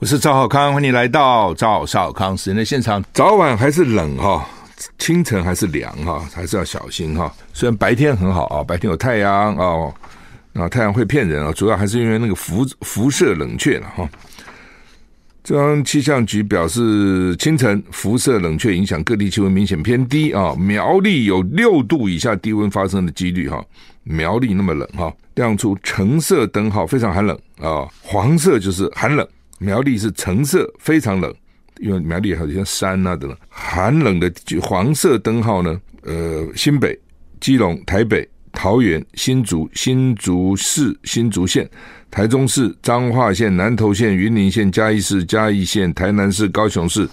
我是赵少康，欢迎来到赵少康时间的现场。早晚还是冷哈，清晨还是凉哈，还是要小心哈。虽然白天很好啊，白天有太阳哦，啊，太阳会骗人啊，主要还是因为那个辐辐射冷却了哈。中央气象局表示，清晨辐射冷却影响各地气温明显偏低啊，苗栗有六度以下低温发生的几率哈。苗栗那么冷哈，亮出橙色灯号，非常寒冷啊，黄色就是寒冷。苗栗是橙色，非常冷，因为苗栗好像山啊等等。寒冷的黄色灯号呢？呃，新北、基隆、台北、桃园、新竹、新竹市、新竹县、台中市、彰化县、南投县、云林县、嘉义市、嘉义县、台南市、高雄市、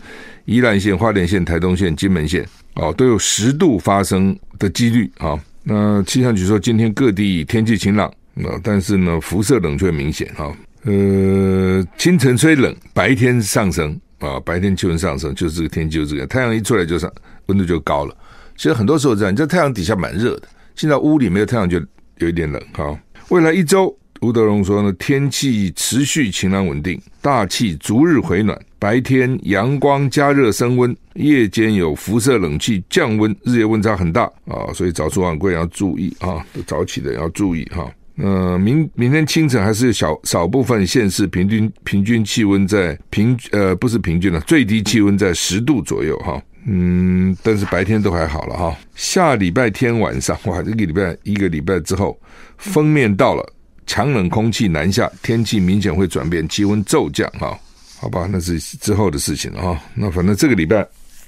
宜兰县、花莲县、台东县、金门县，哦，都有十度发生的几率啊。那气象局说，今天各地天气晴朗，那但是呢，辐射冷却明显啊。呃，清晨虽冷，白天上升啊，白天气温上升，就是这个天气就是这个，太阳一出来就上，温度就高了。其实很多时候这样，你在太阳底下蛮热的，现在屋里没有太阳就有一点冷哈。未来一周，吴德荣说呢，天气持续晴朗稳定，大气逐日回暖，白天阳光加热升温，夜间有辐射冷气降温，日夜温差很大啊，所以早出晚归要注意啊，早起的要注意哈。呃，明明天清晨还是小少部分县市平均平均气温在平呃不是平均了，最低气温在十度左右哈，嗯，但是白天都还好了哈。下礼拜天晚上哇，这个礼拜一个礼拜之后，锋面到了，强冷空气南下，天气明显会转变，气温骤降哈。好吧，那是之后的事情了哈。那反正这个礼拜。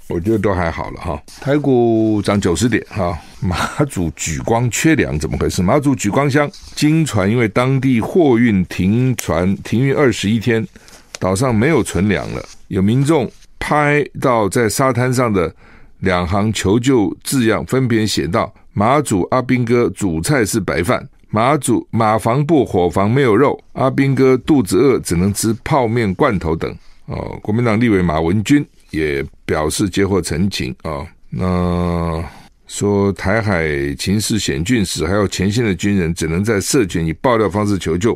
我觉得都还好了哈，台股涨九十点哈，马祖莒光缺粮怎么回事？马祖莒光乡经传因为当地货运停船停运二十一天，岛上没有存粮了。有民众拍到在沙滩上的两行求救字样，分别写道：“马祖阿兵哥主菜是白饭，马祖马房不伙房没有肉，阿兵哥肚子饿只能吃泡面罐头等。”哦，国民党立委马文君。也表示接获陈情啊，那说台海情势险峻时，还有前线的军人只能在社群以爆料方式求救，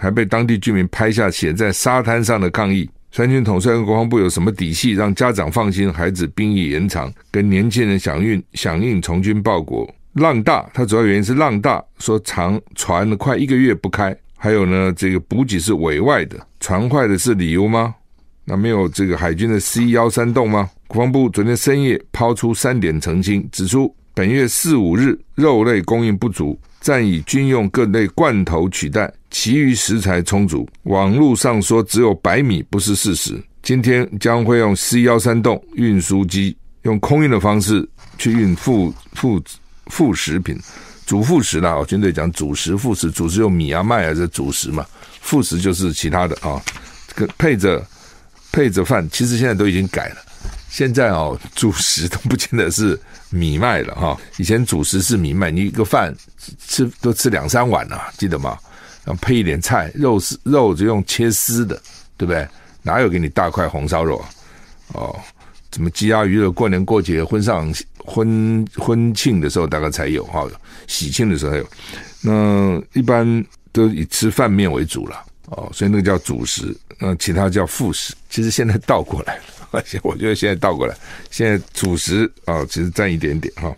还被当地居民拍下写在沙滩上的抗议。三军统帅跟国防部有什么底细让家长放心孩子兵役延长，跟年轻人响应响应从军报国？浪大，它主要原因是浪大，说长船快一个月不开，还有呢，这个补给是委外的，船坏的是理由吗？那没有这个海军的 C 幺三洞吗？国防部昨天深夜抛出三点澄清，指出本月四五日肉类供应不足，暂以军用各类罐头取代，其余食材充足。网络上说只有白米不是事实。今天将会用 C 幺三洞运输机用空运的方式去运副副副食品，主副食啦。哦，军队讲主食副食，主食用米啊麦啊这主食嘛，副食就是其他的啊，这个配着。配着饭，其实现在都已经改了。现在哦，主食都不见得是米麦了哈。以前主食是米麦，你一个饭吃都吃两三碗啊，记得吗？然后配一点菜，肉丝肉就用切丝的，对不对？哪有给你大块红烧肉啊？哦，什么鸡鸭鱼肉，过年过节、婚上婚婚庆的时候大概才有哈，喜庆的时候才有。那一般都以吃饭面为主了。哦，所以那个叫主食，那其他叫副食。其实现在倒过来了，而 且我觉得现在倒过来，现在主食啊、哦，其实占一点点哈。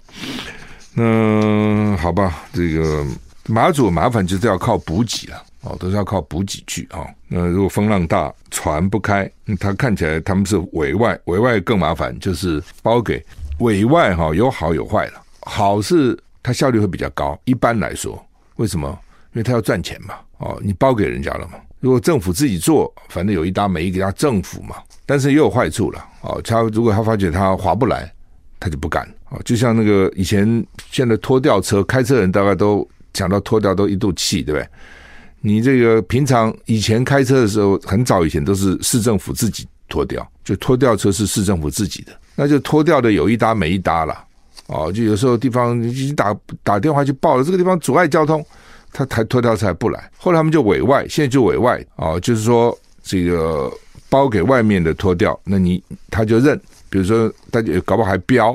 那好吧，这个马祖麻烦就是要靠补给了，哦，都是要靠补给去啊、哦。那如果风浪大，船不开，它看起来他们是委外，委外更麻烦，就是包给委外哈，有好有坏了。好是它效率会比较高，一般来说，为什么？因为它要赚钱嘛。哦，你包给人家了嘛？如果政府自己做，反正有一搭没一搭政府嘛。但是也有坏处了。哦，他如果他发觉他划不来，他就不干。哦，就像那个以前现在拖吊车开车人大概都讲到拖吊都一肚气，对不对？你这个平常以前开车的时候，很早以前都是市政府自己拖吊，就拖吊车是市政府自己的，那就拖吊的有一搭没一搭了。哦，就有时候地方已经打打电话去报了，这个地方阻碍交通，他抬拖吊车还不来。后来他们就委外，现在就委外哦，就是说这个包给外面的脱掉，那你他就认。比如说大家搞不好还标，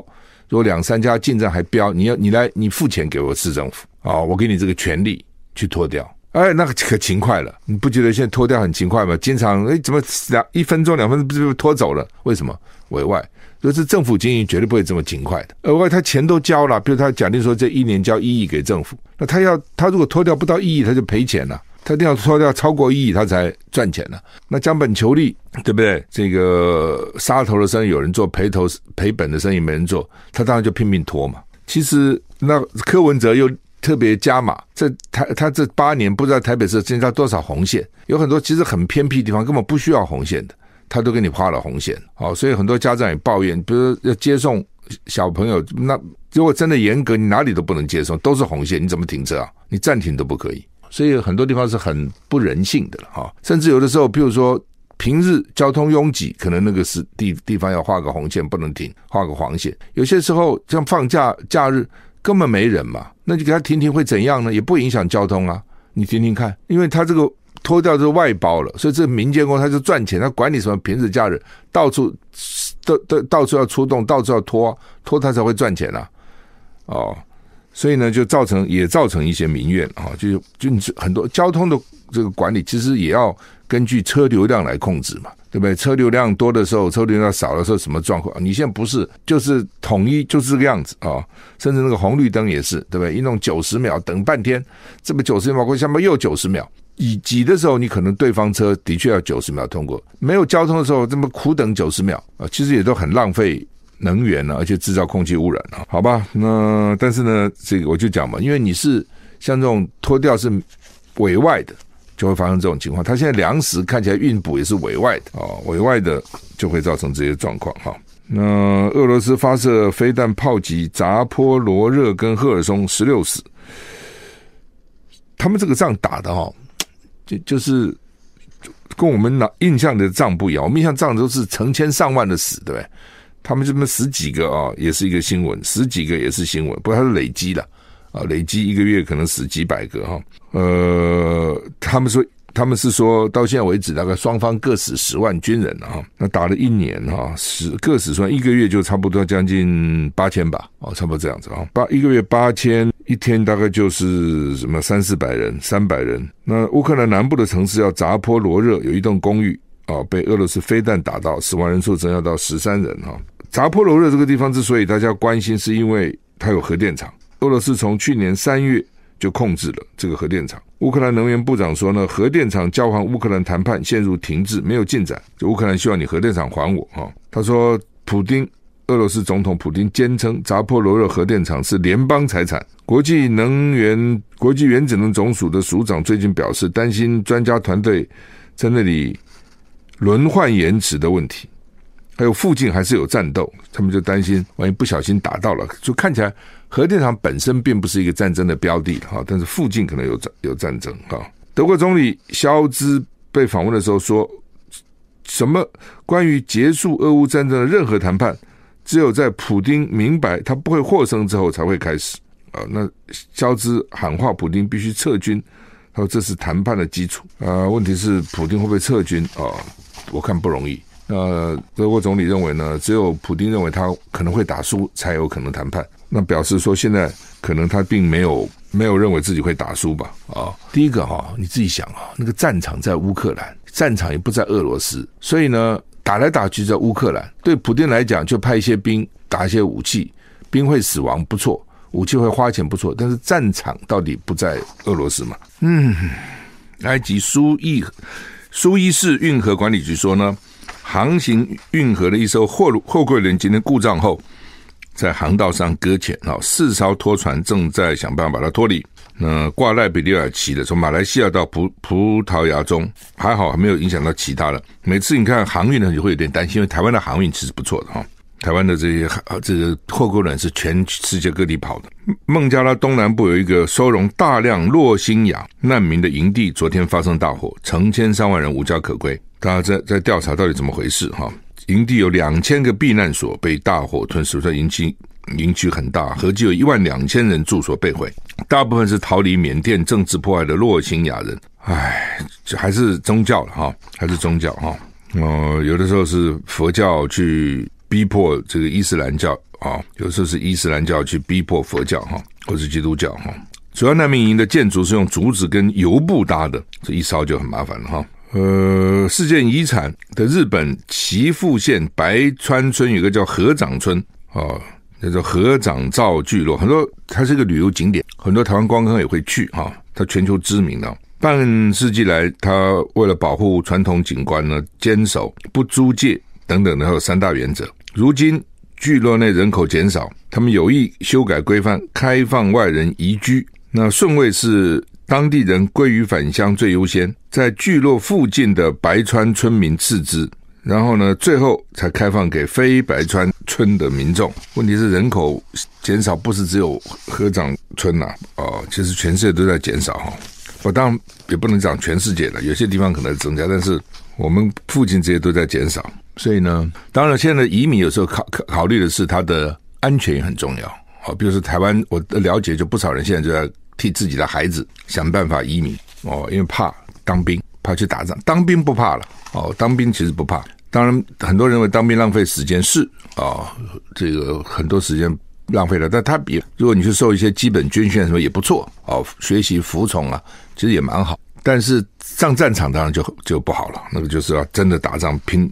如果两三家竞争还标，你要你来你付钱给我市政府啊、我给你这个权利去脱掉。哎，那个可勤快了，你不觉得现在脱掉很勤快吗？经常哎怎么两一分钟两分钟不就拖走了？为什么？委外。就是政府经营绝对不会这么勤快的，额外他钱都交了，比如他假定说这一年交一亿给政府，那他要他如果拖掉不到一亿，他就赔钱了，他一定要拖掉超过一亿，他才赚钱了。那将本求利，对不对？这个杀头的生意有人做，赔头赔本的生意没人做，他当然就拼命拖嘛。其实那柯文哲又特别加码，这台他这八年不知道台北市增加多少红线，有很多其实很偏僻地方根本不需要红线的。他都给你画了红线，好，所以很多家长也抱怨，比如要接送小朋友，那如果真的严格，你哪里都不能接送，都是红线，你怎么停车啊？你暂停都不可以，所以很多地方是很不人性的了哈。甚至有的时候，比如说平日交通拥挤，可能那个是地地方要画个红线不能停，画个黄线。有些时候像放假假日根本没人嘛，那就给他停停会怎样呢？也不影响交通啊，你听听看，因为他这个。脱掉这外包了，所以这民间工他就赚钱，他管你什么平日假日，到处都都到处要出动，到处要拖拖，他才会赚钱啊！哦，所以呢，就造成也造成一些民怨啊，就就很多交通的这个管理，其实也要根据车流量来控制嘛，对不对？车流量多的时候，车流量少的时候，什么状况？你现在不是就是统一就是这个样子啊？甚至那个红绿灯也是，对不对？一弄九十秒，等半天，这么九十秒过去，下面又九十秒。以挤的时候，你可能对方车的确要九十秒通过；没有交通的时候，这么苦等九十秒啊，其实也都很浪费能源了，而且制造空气污染了。好吧，那但是呢，这个我就讲嘛，因为你是像这种拖掉是委外的，就会发生这种情况。他现在粮食看起来运补也是委外的啊，委外的就会造成这些状况哈。那俄罗斯发射飞弹炮击扎波罗热跟赫尔松十六死，他们这个仗打的哈。就就是跟我们那印象的仗不一样，我们印象仗都是成千上万的死，对不对？他们这么十几个啊，也是一个新闻，十几个也是新闻，不过它是累积的啊，累积一个月可能死几百个哈。呃，他们说他们是说到现在为止，大概双方各死十万军人啊，那打了一年哈，十各死算，一个月就差不多将近八千吧，哦，差不多这样子啊，八一个月八千。一天大概就是什么三四百人，三百人。那乌克兰南部的城市叫扎波罗热，有一栋公寓啊，被俄罗斯飞弹打到，死亡人数增加到十三人哈。扎波罗热这个地方之所以大家关心，是因为它有核电厂。俄罗斯从去年三月就控制了这个核电厂。乌克兰能源部长说呢，核电厂交还乌克兰谈判陷入停滞，没有进展。就乌克兰希望你核电厂还我哈。他说，普丁。俄罗斯总统普京坚称扎波罗热核电厂是联邦财产。国际能源国际原子能总署的署长最近表示，担心专家团队在那里轮换延迟的问题，还有附近还是有战斗，他们就担心万一不小心打到了，就看起来核电厂本身并不是一个战争的标的哈，但是附近可能有战有战争哈。德国总理肖兹被访问的时候说，什么关于结束俄乌战争的任何谈判。只有在普丁明白他不会获胜之后才会开始啊！那肖兹喊话普丁必须撤军，他说这是谈判的基础啊。问题是普丁会不会撤军啊？我看不容易。那德国总理认为呢，只有普丁认为他可能会打输，才有可能谈判。那表示说现在可能他并没有没有认为自己会打输吧？啊，第一个哈，你自己想啊，那个战场在乌克兰，战场也不在俄罗斯，所以呢。打来打去在乌克兰，对普京来讲，就派一些兵打一些武器，兵会死亡不错，武器会花钱不错，但是战场到底不在俄罗斯嘛？嗯，埃及苏伊苏伊士运河管理局说呢，航行运河的一艘货货柜轮今天故障后，在航道上搁浅啊，四艘拖船正在想办法把它脱离。那挂赖比里尔旗的，从马来西亚到葡葡萄牙中，还好还没有影响到其他的。每次你看航运呢，你会有点担心，因为台湾的航运其实不错的哈。台湾的这些这个后沟人是全世界各地跑的。孟加拉东南部有一个收容大量洛辛亚难民的营地，昨天发生大火，成千上万人无家可归。大家在在调查到底怎么回事哈？营地有两千个避难所被大火吞噬，所引起营区很大，合计有一万两千人住所被毁，大部分是逃离缅甸政治迫害的洛辛亚人。唉，还是宗教了哈，还是宗教哈。哦，有的时候是佛教去逼迫这个伊斯兰教啊，有时候是伊斯兰教去逼迫佛教哈，或是基督教哈。主要难民营的建筑是用竹子跟油布搭的，这一烧就很麻烦了哈。呃，世界遗产的日本岐阜县白川村有个叫河掌村啊，叫做合掌造聚落，很多它是一个旅游景点，很多台湾观光客也会去哈，它全球知名的。半世纪来，它为了保护传统景观呢，坚守不租借等等的，还有三大原则。如今聚落内人口减少，他们有意修改规范，开放外人移居。那顺位是当地人归于返乡最优先，在聚落附近的白川村民次之，然后呢，最后才开放给非白川村的民众。问题是人口减少，不是只有合掌村呐，哦，其实全世界都在减少哈。我当然也不能讲全世界了，有些地方可能增加，但是我们附近这些都在减少。所以呢，当然现在移民有时候考考考虑的是他的安全也很重要。好，比如说台湾，我的了解就不少人现在就在替自己的孩子想办法移民哦，因为怕当兵，怕去打仗。当兵不怕了哦，当兵其实不怕。当然，很多人认为当兵浪费时间是啊、这个很多时间。浪费了，但他比如果你去受一些基本军训什么也不错哦，学习服从啊，其实也蛮好。但是上战场当然就就不好了，那个就是要真的打仗拼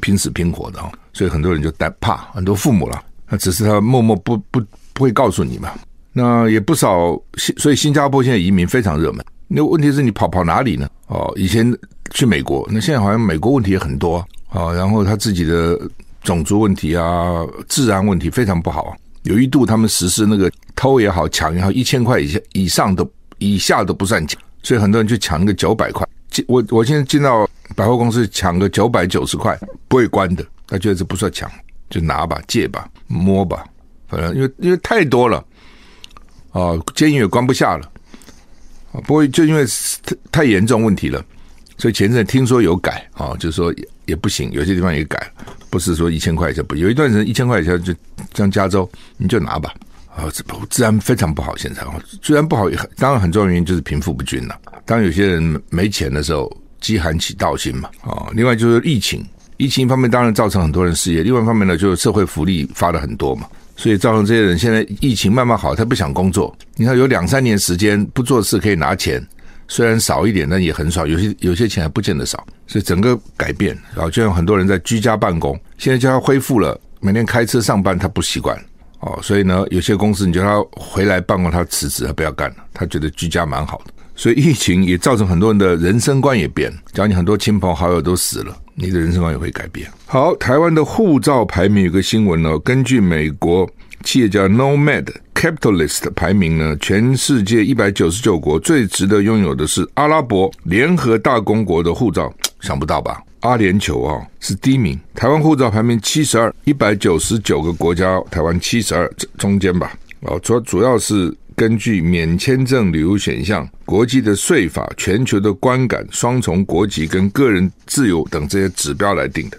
拼死拼活的哦，所以很多人就担怕，很多父母了，那只是他默默不不不会告诉你嘛。那也不少新，所以新加坡现在移民非常热门。那问题是你跑跑哪里呢？哦，以前去美国，那现在好像美国问题也很多，啊然后他自己的种族问题啊、治安问题非常不好。有一度，他们实施那个偷也好，抢也好，一千块以下以上都以下都不算抢，所以很多人去抢那个九百块。我我现在进到百货公司抢个九百九十块不会关的，他觉得这不算抢，就拿吧、借吧、摸吧，反正因为因为太多了，啊，监狱也关不下了，啊，不过就因为太太严重问题了，所以前阵听说有改啊，就是说也也不行，有些地方也改。不是说一千块钱不，有一段时间一千块钱就像加州，你就拿吧。啊，这治安非常不好，现在啊，治安不好也很，当然很重要原因就是贫富不均了。当有些人没钱的时候，饥寒起盗心嘛。啊，另外就是疫情，疫情一方面当然造成很多人失业，另外一方面呢，就是社会福利发了很多嘛，所以造成这些人现在疫情慢慢好，他不想工作。你看有两三年时间不做事可以拿钱。虽然少一点，但也很少。有些有些钱还不见得少，所以整个改变。然后就像很多人在居家办公，现在叫他恢复了，每天开车上班，他不习惯哦。所以呢，有些公司你叫他回来办公，他辞职，他不要干了。他觉得居家蛮好的。所以疫情也造成很多人的人生观也变。假如你很多亲朋好友都死了，你的人生观也会改变。好，台湾的护照排名有个新闻呢，根据美国。企业家 Nomad Capitalist 排名呢，全世界一百九十九国最值得拥有的是阿拉伯联合大公国的护照，想不到吧？阿联酋啊是第一名，台湾护照排名七十二，一百九十九个国家，台湾七十二中间吧。哦，主主要是根据免签证旅游选项、国际的税法、全球的观感、双重国籍跟个人自由等这些指标来定的。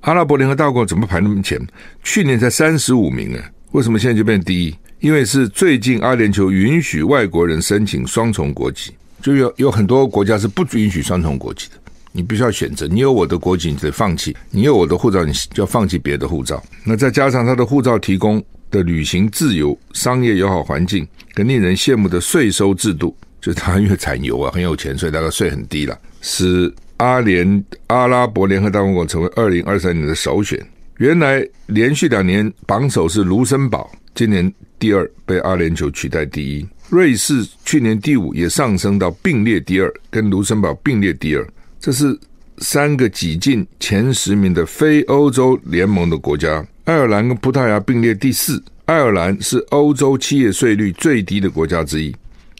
阿拉伯联合大国怎么排那么前？去年才三十五名呢？为什么现在就变第一？因为是最近阿联酋允许外国人申请双重国籍，就有有很多国家是不允许双重国籍的。你必须要选择，你有我的国籍，你得放弃；你有我的护照，你就要放弃别的护照。那再加上他的护照提供的旅行自由、商业友好环境跟令人羡慕的税收制度，就是他因为产油啊很有钱，所以大概税很低了，使阿联阿拉伯联合大公国成为二零二三年的首选。原来连续两年榜首是卢森堡，今年第二被阿联酋取代第一。瑞士去年第五也上升到并列第二，跟卢森堡并列第二。这是三个挤进前十名的非欧洲联盟的国家。爱尔兰跟葡萄牙并列第四。爱尔兰是欧洲企业税率最低的国家之一，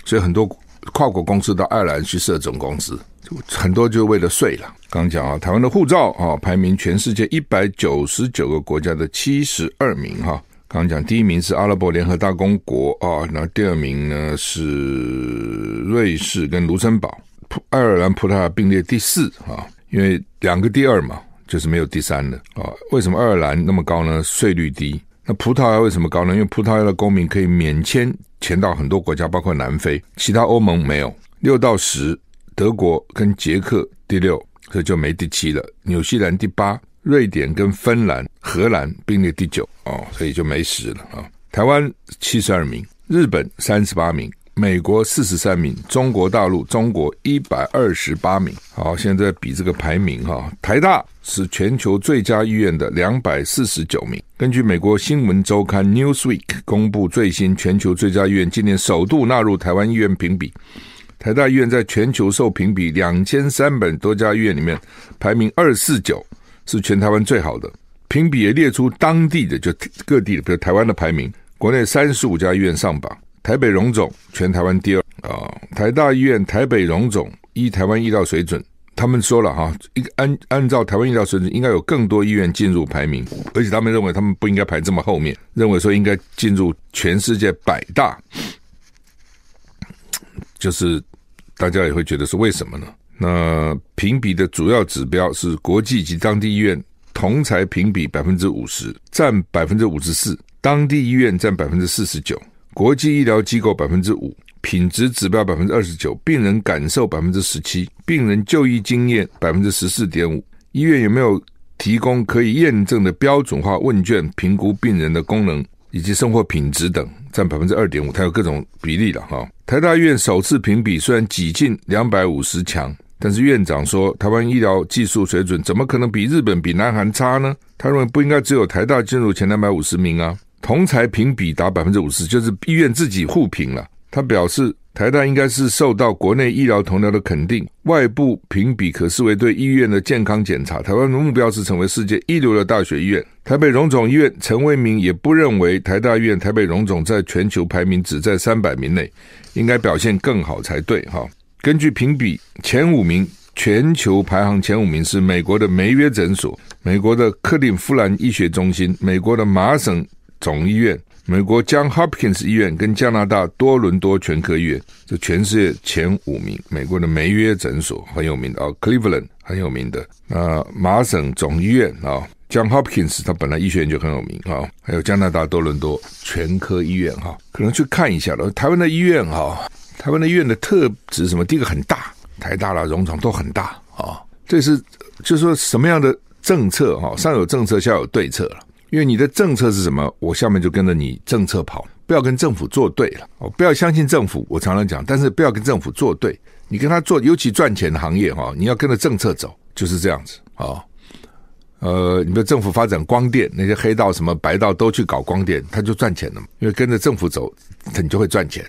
所以很多跨国公司到爱尔兰去设总公司。很多就为了税了。刚讲啊，台湾的护照啊，排名全世界一百九十九个国家的七十二名哈。刚讲第一名是阿拉伯联合大公国啊，那第二名呢是瑞士跟卢森堡，爱尔兰、葡萄牙并列第四啊，因为两个第二嘛，就是没有第三的啊。为什么爱尔兰那么高呢？税率低。那葡萄牙为什么高呢？因为葡萄牙的公民可以免签前到很多国家，包括南非，其他欧盟没有。六到十，德国跟捷克第六。这就没第七了，纽西兰第八，瑞典跟芬兰、荷兰并列第九哦，所以就没十了啊、台湾七十二名，日本三十八名，美国四十三名，中国大陆中国一百二十八名。好，现在在比这个排名哈、台大是全球最佳医院的两百四十九名。根据美国新闻周刊 Newsweek 公布最新全球最佳医院，今年首度纳入台湾医院评比。台大医院在全球受评比两千三百多家医院里面排名二四九，是全台湾最好的。评比也列出当地的就各地的，比如台湾的排名，国内三十五家医院上榜，台北荣总全台湾第二啊。台大医院台北荣总依台湾医疗水准，他们说了哈，应按按照台湾医疗水准，应该有更多医院进入排名，而且他们认为他们不应该排这么后面，认为说应该进入全世界百大，就是。大家也会觉得是为什么呢？那评比的主要指标是国际及当地医院同侪评比百分之五十，占百分之五十四；当地医院占百分之四十九，国际医疗机构百分之五，品质指标百分之二十九，病人感受百分之十七，病人就医经验百分之十四点五。医院有没有提供可以验证的标准化问卷评估病人的功能以及生活品质等？占百分之二点五，它有各种比例了哈。台大医院首次评比虽然挤进两百五十强，但是院长说，台湾医疗技术水准怎么可能比日本、比南韩差呢？他认为不应该只有台大进入前两百五十名啊。同侪评比达百分之五十，就是医院自己互评了。他表示。台大应该是受到国内医疗同僚的肯定，外部评比可视为对医院的健康检查。台湾的目标是成为世界一流的大学医院。台北荣总医院陈为民也不认为台大医院台北荣总在全球排名只在三百名内，应该表现更好才对。哈，根据评比，前五名全球排行前五名是美国的梅约诊所、美国的克利夫兰医学中心、美国的麻省总医院。美国 John Hopkins 医院跟加拿大多伦多全科医院，这全世界前五名。美国的梅约诊所很有名的啊，Cleveland 很有名的。那麻省总医院啊，John Hopkins 他本来医学院就很有名啊，还有加拿大多伦多全科医院哈，可能去看一下了。台湾的医院哈，台湾的医院的特质什么？第一个很大，台大啦、荣总都很大啊。这是就是说什么样的政策哈？上有政策，下有对策了。因为你的政策是什么，我下面就跟着你政策跑，不要跟政府作对了。哦，不要相信政府，我常常讲，但是不要跟政府作对。你跟他做，尤其赚钱的行业哈，你要跟着政策走，就是这样子啊。呃，你的政府发展光电，那些黑道什么白道都去搞光电，他就赚钱了嘛。因为跟着政府走，你就会赚钱。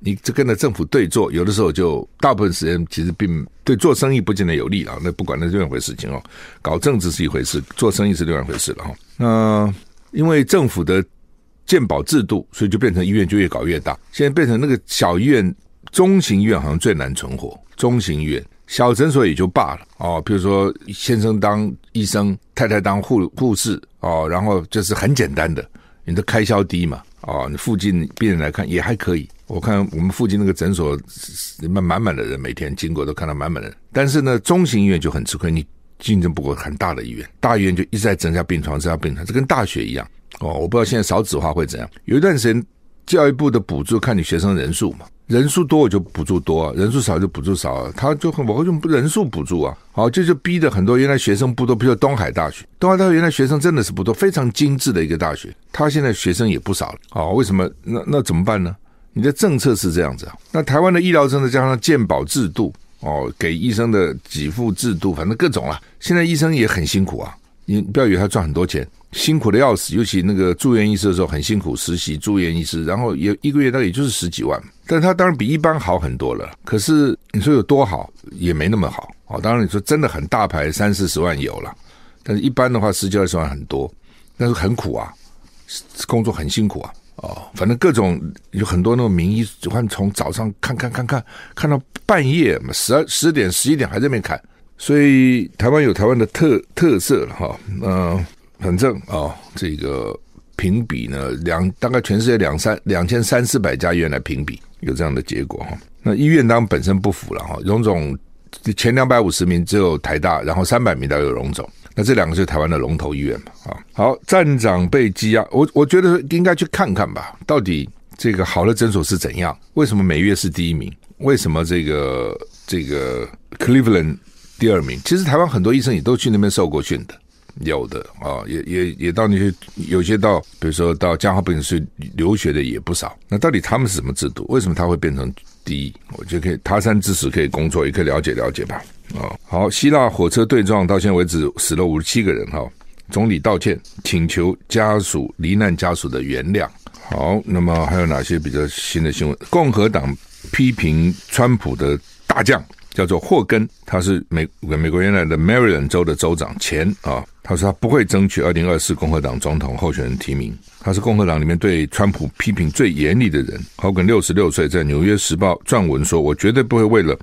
你这跟着政府对做，有的时候就大部分时间其实并对做生意不见得有利啊。那不管那是另一回事情哦，搞政治是一回事，做生意是另外一回事了哈。那因为政府的鉴保制度，所以就变成医院就越搞越大。现在变成那个小医院、中型医院好像最难存活。中型医院、小诊所也就罢了哦。比如说先生当医生，太太当护护士哦，然后就是很简单的，你的开销低嘛哦，你附近病人来看也还可以。我看我们附近那个诊所，满满满的人，每天经过都看到满满的人。但是呢，中型医院就很吃亏，你竞争不过很大的医院，大医院就一直在增加病床，增加病床，这跟大学一样。哦，我不知道现在少子化会怎样。有一段时间，教育部的补助看你学生人数嘛，人数多我就补助多，人数少就补助少。他就很我就人数补助啊，好，这就，逼得很多原来学生不多，比如东海大学，东海大学原来学生真的是不多，非常精致的一个大学，他现在学生也不少了。好，为什么？那那怎么办呢？你的政策是这样子？那台湾的医疗政策加上健保制度哦，给医生的给付制度，反正各种啊。现在医生也很辛苦啊，你不要以为他赚很多钱，辛苦的要死。尤其那个住院医师的时候很辛苦，实习住院医师，然后也一个月大概也就是十几万，但他当然比一般好很多了。可是你说有多好，也没那么好哦。当然你说真的很大牌，三四十万有了，但是一般的话十几二十万很多，但是很苦啊，工作很辛苦啊。哦，反正各种有很多那种名医，就看从早上看看看看看到半夜嘛，十二十点十一点还在那边看，所以台湾有台湾的特特色了哈。嗯，反正啊、这个评比呢，两大概全世界两三两千三四百家医院来评比，有这样的结果哈。那医院当然本身不符了哈，荣总前两百五十名只有台大，然后三百名都有荣总。那这两个是台湾的龙头医院嘛？啊，好，站长被羁押，我我觉得应该去看看吧，到底这个好的诊所是怎样？为什么每月是第一名？为什么这个这个 Cleveland 第二名？其实台湾很多医生也都去那边受过训的，有的啊，也也也到那些有些到，比如说到江华本是留学的也不少。那到底他们是什么制度？为什么他会变成第一？我觉得可以他山之石可以工作，也可以了解了解吧。啊，好，希腊火车对撞到现在为止死了五十七个人哈，总理道歉，请求家属罹难家属的原谅。好，那么还有哪些比较新的新闻？共和党批评川普的大将叫做霍根，他是美美国原来的 Maryland 州的州长前啊，他说他不会争取二零二四共和党总统候选人提名，他是共和党里面对川普批评最严厉的人。霍根六十六岁，在《纽约时报》撰文说：“我绝对不会为了。”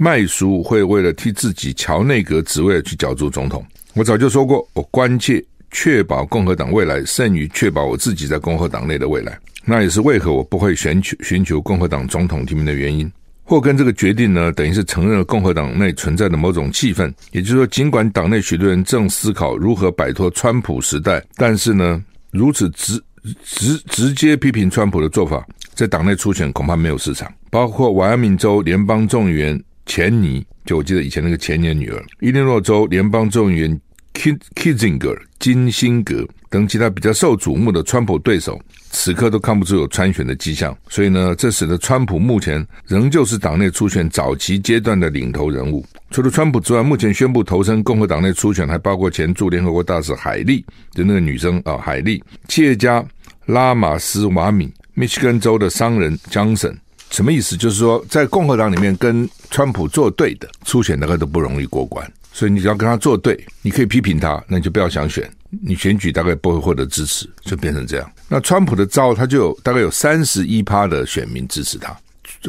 卖书会为了替自己乔内阁职位去角逐总统。我早就说过，我关切确保共和党未来胜于确保我自己在共和党内的未来。那也是为何我不会寻求寻求共和党总统提名的原因。霍根这个决定呢，等于是承认了共和党内存在的某种气氛，也就是说，尽管党内许多人正思考如何摆脱川普时代，但是呢，如此直直直接批评川普的做法，在党内初选恐怕没有市场。包括迈阿密州联邦众议员。钱尼，就我记得以前那个钱尼的女儿，伊利诺州联邦众议员 Kinzinger 金辛格等其他比较受瞩目的川普对手，此刻都看不出有参选的迹象。所以呢，这使得川普目前仍旧是党内初选早期阶段的领头人物。除了川普之外，目前宣布投身共和党内初选还包括前驻联合国大使海莉，就那个女生啊，海莉，企业家拉马斯瓦米，密西根州的商人 Johnson。什么意思？就是说，在共和党里面跟川普作对的初选，大概都不容易过关。所以你只要跟他作对，你可以批评他，那你就不要想选，你选举大概不会获得支持，就变成这样。那川普的招，他就有大概有三十一趴的选民支持他，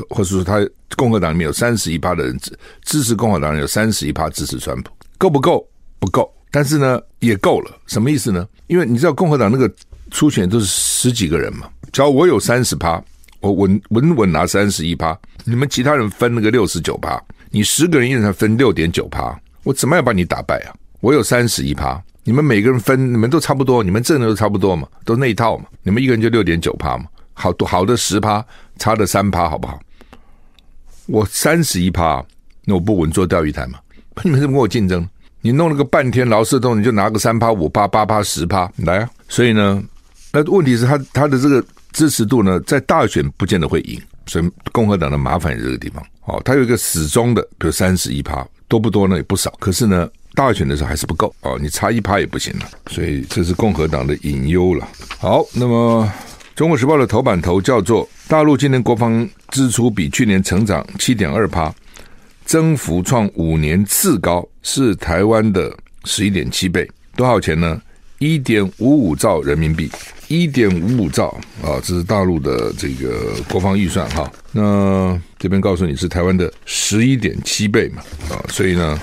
或者说他共和党里面有三十一趴的人支支持共和党，有三十一趴支持川普，够不够？不够。但是呢，也够了。什么意思呢？因为你知道共和党那个初选都是十几个人嘛，只要我有三十趴。我稳稳稳拿三十一趴，你们其他人分那个六十九趴，你十个人一人才分六点九趴，我怎么样把你打败啊？我有三十一趴，你们每个人分，你们都差不多，你们挣的都差不多嘛，都那一套嘛，你们一个人就六点九趴嘛，好多好的十趴，差的三趴，好不好？我三十一趴，那我不稳坐钓鱼台嘛？你们怎么跟我竞争？你弄了个半天劳师动，你就拿个三趴、五趴、八趴、十趴来啊！所以呢，那问题是他他的这个。支持度呢，在大选不见得会赢，所以共和党的麻烦也这个地方。哦，他有一个始终的，比如三十一趴，多不多呢？也不少。可是呢，大选的时候还是不够哦，你差一趴也不行了。所以这是共和党的隐忧了。好，那么《中国时报》的头版头叫做“大陆今年国防支出比去年成长七点二趴，增幅创五年次高，是台湾的十一点七倍，多少钱呢？一点五五兆人民币。”一点五五兆啊，这是大陆的这个国防预算哈。那这边告诉你是台湾的十一点七倍嘛啊，所以呢，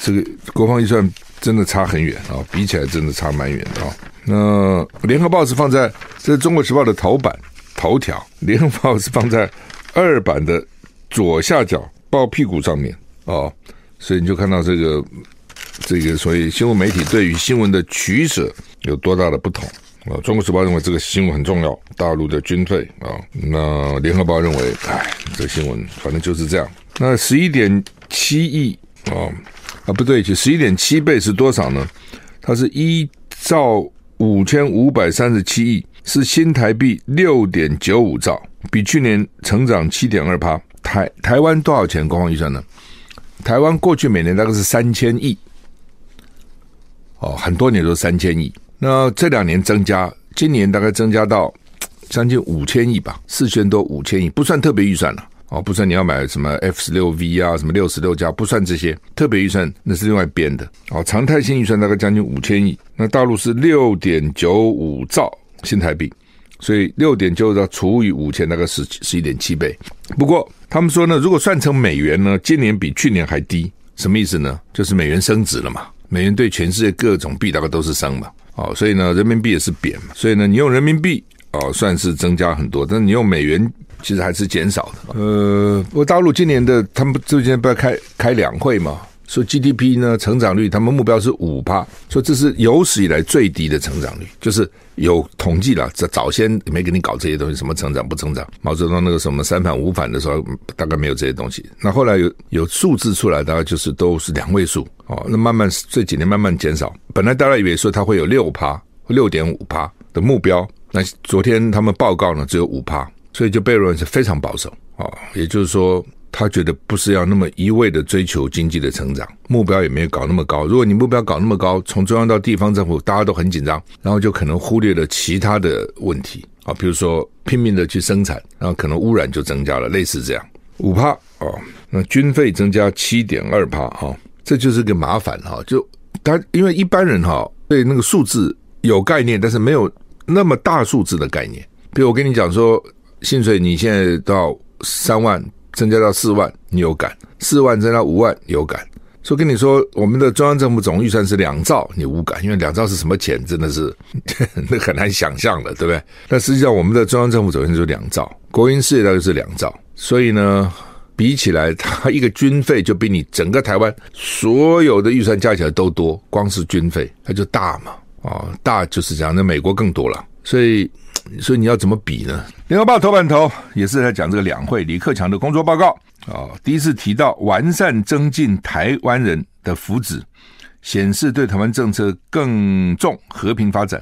这个国防预算真的差很远啊，比起来真的差蛮远的啊。那联合报是放在这是中国时报的头版头条，联合报是放在二版的左下角报屁股上面啊，所以你就看到这个这个所以新闻媒体对于新闻的取舍有多大的不同。啊，中国时报认为这个新闻很重要，大陆的军费啊。那联合报认为，哎，这个新闻反正就是这样。那十一点七亿啊啊，不对，就十一点七倍是多少呢？它是一兆五千五百三十七亿，是新台币六点九五兆，比去年成长七点二趴。台台湾多少钱官方预算呢？台湾过去每年大概是三千亿，哦，很多年都是三千亿。那这两年增加，今年大概增加到 将近五千亿吧，四千多五千亿，不算特别预算了哦，不算你要买什么 F 十六 V 啊，什么六十六加，不算这些特别预算，那是另外编的哦。常态性预算大概将近五千亿，那大陆是六点九五兆新台币，所以六点九到除以五千，大概是十一点七倍。不过他们说呢，如果算成美元呢，今年比去年还低，什么意思呢？就是美元升值了嘛，美元对全世界各种币大概都是升嘛，哦，所以呢，人民币也是贬嘛，所以呢，你用人民币哦，算是增加很多，但你用美元其实还是减少的。呃，不过大陆今年的他们最近不要开开两会嘛？说 GDP 呢，成长率，他们目标是五趴，说这是有史以来最低的成长率，就是有统计了，早早先没给你搞这些东西，什么成长不成长？毛泽东那个什么三反五反的时候，大概没有这些东西。那后来有有数字出来，大概就是都是两位数哦。那慢慢这几年慢慢减少，本来大家以为说它会有六趴，六点五趴的目标，那昨天他们报告呢只有五趴，所以就被认为是非常保守哦。也就是说。他觉得不是要那么一味的追求经济的成长，目标也没有搞那么高。如果你目标搞那么高，从中央到地方政府，大家都很紧张，然后就可能忽略了其他的问题啊，比如说拼命的去生产，然后可能污染就增加了，类似这样。五趴哦，那军费增加七点二趴哈，这就是个麻烦哈。就他因为一般人哈对那个数字有概念，但是没有那么大数字的概念。比如我跟你讲说，薪水你现在到三万。增加到四万，你有感；四万增加五万，有感。所以跟你说，我们的中央政府总预算是两兆，你无感，因为两兆是什么钱，真的是 那很难想象的，对不对？但实际上，我们的中央政府总预算就是两兆，国营事业大概是两兆，所以呢，比起来，它一个军费就比你整个台湾所有的预算加起来都多，光是军费它就大嘛，啊，大就是这样。那美国更多了，所以。所以你要怎么比呢？联合报头版头也是在讲这个两会，李克强的工作报告啊、第一次提到完善增进台湾人的福祉，显示对台湾政策更重和平发展。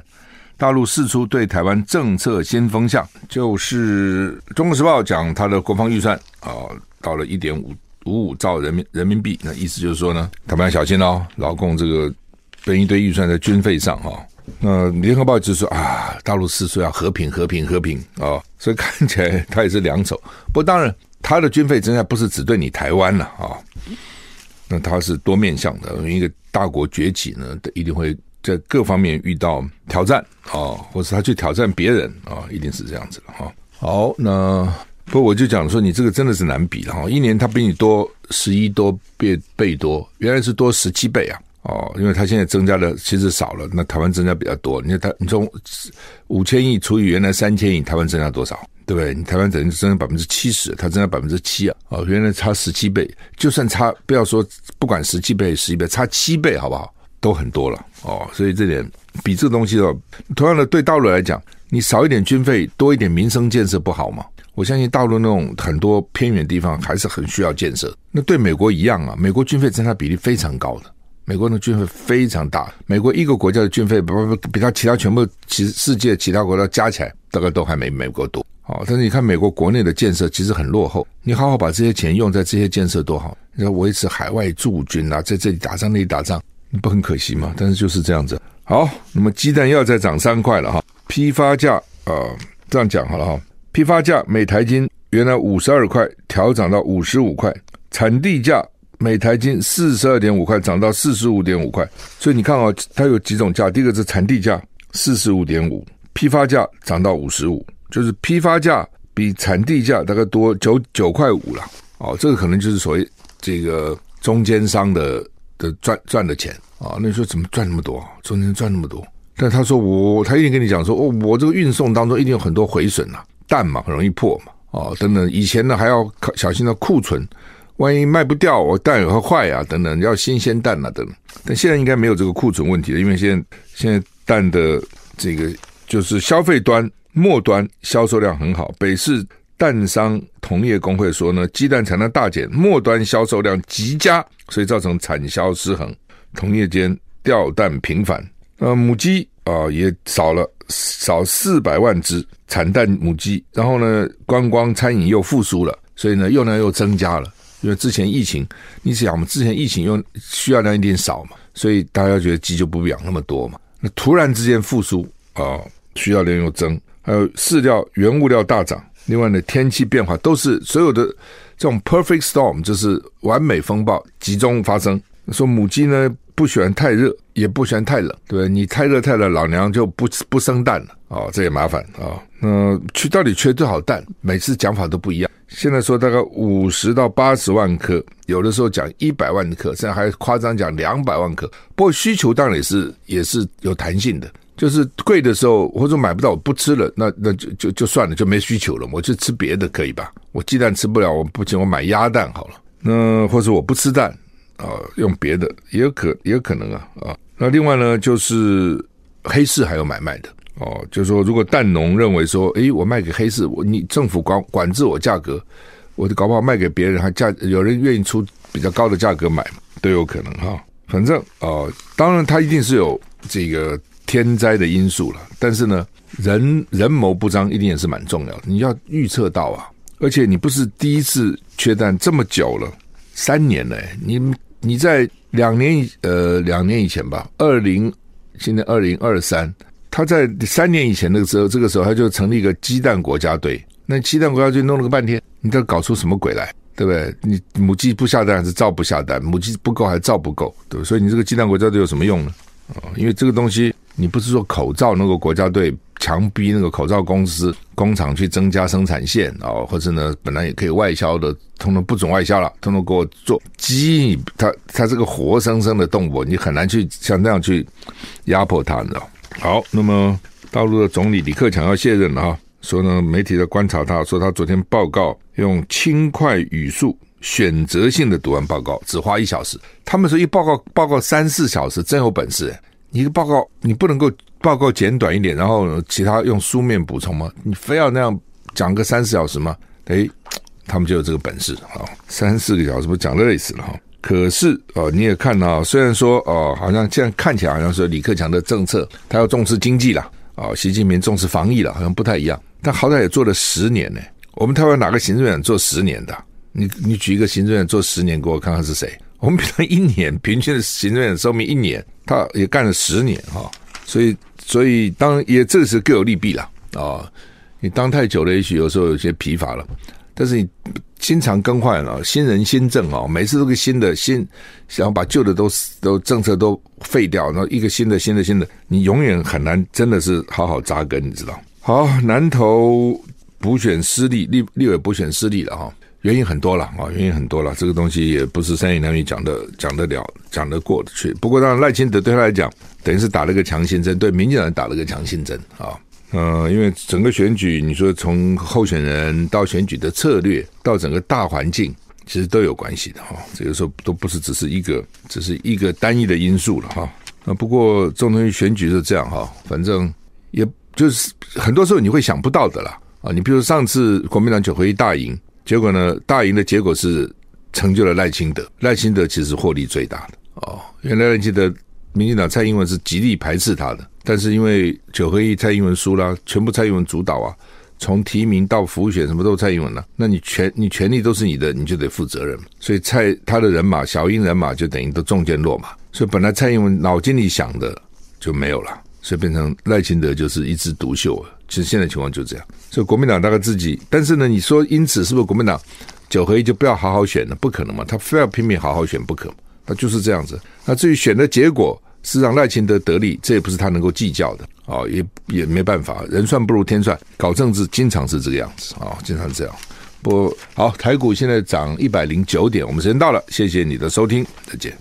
大陆释出对台湾政策新风向，就是《中国时报》讲他的国防预算啊、到了一点五五五兆人民人民币，那意思就是说呢，台湾要小心哦，老共这个分一堆预算在军费上哈。哦那联合报就说啊，大陆是说要和平、和平、和平啊、哦，所以看起来他也是两手。不当然，他的军费增加不是只对你台湾了啊、那他是多面向的。一个大国崛起呢，一定会在各方面遇到挑战啊、哦，或是他去挑战别人啊、哦，一定是这样子的哈、哦。好，那不我就讲说，你这个真的是难比的哈，一年他比你多十一多倍倍多，原来是多十七倍啊。哦，因为他现在增加的其实少了，那台湾增加比较多。你看他，你从五千亿除以原来三千亿，台湾增加多少？对不对？你台湾等于增加百分之七十，它增加百分之七啊！哦，原来差十七倍，就算差不要说不管十七倍、十一倍，差七倍好不好？都很多了哦。所以这点比这个东西哦，同样的对大陆来讲，你少一点军费，多一点民生建设不好吗？我相信大陆那种很多偏远地方还是很需要建设。那对美国一样啊，美国军费增加比例非常高的。美国的军费非常大，美国一个国家的军费不不比他其他全部其世界其他国家加起来大概都还没美国多。哦，但是你看美国国内的建设其实很落后，你好好把这些钱用在这些建设多好，要维持海外驻军啊，在这里打仗那里打仗，你不很可惜吗？但是就是这样子。好，那么鸡蛋又要再涨三块了哈，批发价啊、呃，这样讲好了哈，批发价每台斤原来五十二块，调涨到五十五块，产地价。每台斤四十二点五块，涨到四十五点五块，所以你看哦，它有几种价。第一个是产地价四十五点五，批发价涨到五十五，就是批发价比产地价大概多九九块五了。哦，这个可能就是所谓这个中间商的的赚赚的钱啊。那你说怎么赚那么多？中间赚那么多？但他说我，他一定跟你讲说，哦，我这个运送当中一定有很多毁损啊，蛋嘛很容易破嘛，哦，等等。以前呢还要小心的库存。万一卖不掉，我蛋也会坏啊，等等，要新鲜蛋啊，等等。但现在应该没有这个库存问题了，因为现在现在蛋的这个就是消费端末端销售量很好。北市蛋商同业公会说呢，鸡蛋产量大减，末端销售量极佳，所以造成产销失衡，同业间掉蛋频繁。呃，母鸡啊、也少了少四百万只产蛋母鸡，然后呢，观光餐饮又复苏了，所以呢，用量又增加了。因为之前疫情，你想我们之前疫情用需要量一定少嘛，所以大家觉得鸡就不养那么多嘛。那突然之间复苏啊，需要量又增，还有饲料原物料大涨，另外呢，天气变化都是所有的这种 perfect storm，就是完美风暴集中发生。说母鸡呢不喜欢太热，也不喜欢太冷，对？你太热太冷，老娘就不不生蛋了哦，这也麻烦啊。那、缺到底缺多少蛋？每次讲法都不一样。现在说大概五十到八十万颗，有的时候讲一百万颗，现在还夸张讲两百万颗。不过需求当然也是也是有弹性的，就是贵的时候或者买不到，我不吃了，那那就就就算了，就没需求了，我就吃别的可以吧？我鸡蛋吃不了，我不行，我买鸭蛋好了。那或者我不吃蛋啊，用别的也有可也有可能啊啊。那另外呢，就是黑市还有买卖的。哦，就是说，如果蛋农认为说，诶，我卖给黑市，我你政府管管制我价格，我就搞不好卖给别人，还价有人愿意出比较高的价格买，都有可能哈。反正哦，当然它一定是有这个天灾的因素了，但是呢，人人谋不张一定也是蛮重要的，你要预测到啊，而且你不是第一次缺蛋这么久了，三年了，你你在两年以呃两年以前吧，二零现在二零二三。他在三年以前那个时候，这个时候他就成立一个鸡蛋国家队。那鸡蛋国家队弄了个半天，你这搞出什么鬼来？对不对？你母鸡不下蛋还是照不下蛋？母鸡不够还是照不够？对不对？所以你这个鸡蛋国家队有什么用呢？啊，因为这个东西你不是说口罩那个国家队强逼那个口罩公司工厂去增加生产线啊，或者呢本来也可以外销的，通通不准外销了，通通给我做鸡。它它这个活生生的动物，你很难去像这样去压迫它，你知道？好，那么大陆的总理李克强要卸任了哈，说呢，媒体在观察他，说他昨天报告用轻快语速、选择性的读完报告，只花一小时。他们说一报告报告三四小时，真有本事！你一个报告你不能够报告简短一点，然后其他用书面补充吗？你非要那样讲个三四小时吗？诶，他们就有这个本事啊，三四个小时不讲累死了哈。可是哦，你也看到，虽然说哦，好像现在看起来好像是李克强的政策，他要重视经济了，啊，习近平重视防疫了，好像不太一样。但好歹也做了十年呢。我们台湾哪个行政院做十年的？你你举一个行政院做十年给我看看是谁？我们平常一年平均的行政院寿命一年，他也干了十年哈。所以所以当也这是各有利弊了啊。你当太久了，也许有时候有些疲乏了。但是你经常更换了，新人新政啊，每次都个新的新，想要把旧的都都政策都废掉，然后一个新的新的新的，你永远很难真的是好好扎根，你知道？好，南投补选失利，立立委补选失利了哈，原因很多了啊，原因很多了，这个东西也不是三言两语讲的讲得了讲得过的去。不过让赖清德对他来讲，等于是打了个强心针，对民进党打了个强心针啊。呃，因为整个选举，你说从候选人到选举的策略，到整个大环境，其实都有关系的哈。这个时候都不是只是一个，只是一个单一的因素了哈。那不过这种东西选举是这样哈，反正也就是很多时候你会想不到的啦啊。你比如上次国民党九合一大赢，结果呢，大赢的结果是成就了赖清德，赖清德其实获利最大的哦。原来赖清德。民进党蔡英文是极力排斥他的，但是因为九合一蔡英文输了，全部蔡英文主导啊，从提名到辅选什么都蔡英文了，那你权你权力都是你的，你就得负责任。所以蔡他的人马小英人马就等于都中箭落马，所以本来蔡英文脑筋里想的就没有了，所以变成赖清德就是一枝独秀。其实现在情况就这样，所以国民党大概自己，但是呢，你说因此是不是国民党九合一就不要好好选了？不可能嘛，他非要拼命好好选不可。那就是这样子。那至于选的结果是让赖清德得利，这也不是他能够计较的啊，也也没办法。人算不如天算，搞政治经常是这个样子啊，经常这样。不好，台股现在涨一百零九点。我们时间到了，谢谢你的收听，再见。